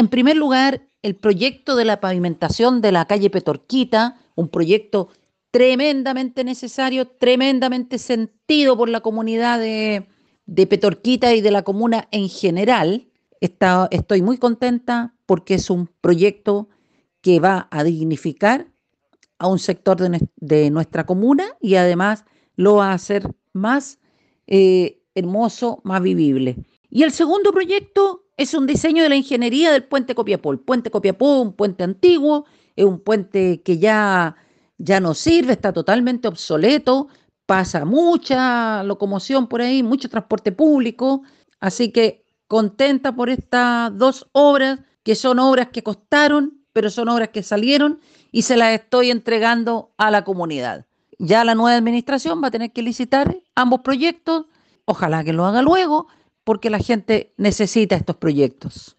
en primer lugar, el proyecto de la pavimentación de la calle Petorquita, un proyecto tremendamente necesario, tremendamente sentido por la comunidad de, Petorquita y de la comuna en general. Está, estoy muy contenta porque es un proyecto que va a dignificar a un sector de, de nuestra comuna y además lo va a hacer más eh, hermoso, más vivible. Y el segundo proyecto es un diseño de la ingeniería del puente Copiapó. El puente Copiapó, un puente antiguo, es un puente que ya, ya no sirve, está totalmente obsoleto, pasa mucha locomoción por ahí, mucho transporte público, así que contenta por estas dos obras, que son obras que costaron, pero son obras que salieron y se las estoy entregando a la comunidad. Ya la nueva administración va a tener que licitar ambos proyectos, ojalá que lo haga luego, porque la gente necesita estos proyectos.